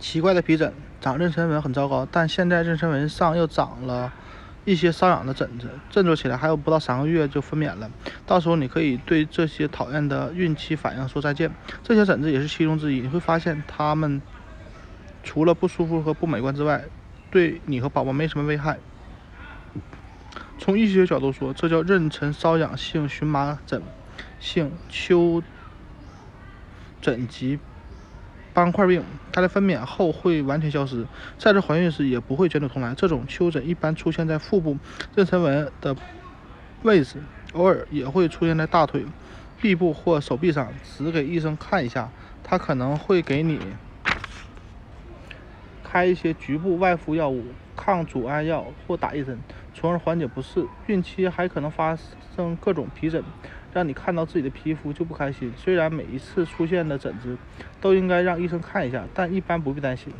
奇怪的皮疹，长妊娠纹很糟糕，但现在妊娠纹上又长了一些瘙痒的疹子，振作起来还有不到三个月就分娩了，到时候你可以对这些讨厌的孕期反应说再见。这些疹子也是其中之一，你会发现它们除了不舒服和不美观之外，对你和宝宝没什么危害。从医学角度说，这叫妊娠瘙痒性荨麻疹性丘疹及。斑块病，它在分娩后会完全消失，再次怀孕时也不会卷土重来。这种丘疹一般出现在腹部妊娠纹的位置，偶尔也会出现在大腿、臂部或手臂上。只给医生看一下，他可能会给你开一些局部外敷药物、抗组胺药或打一针，从而缓解不适。孕期还可能发生各种皮疹。让你看到自己的皮肤就不开心。虽然每一次出现的疹子都应该让医生看一下，但一般不必担心。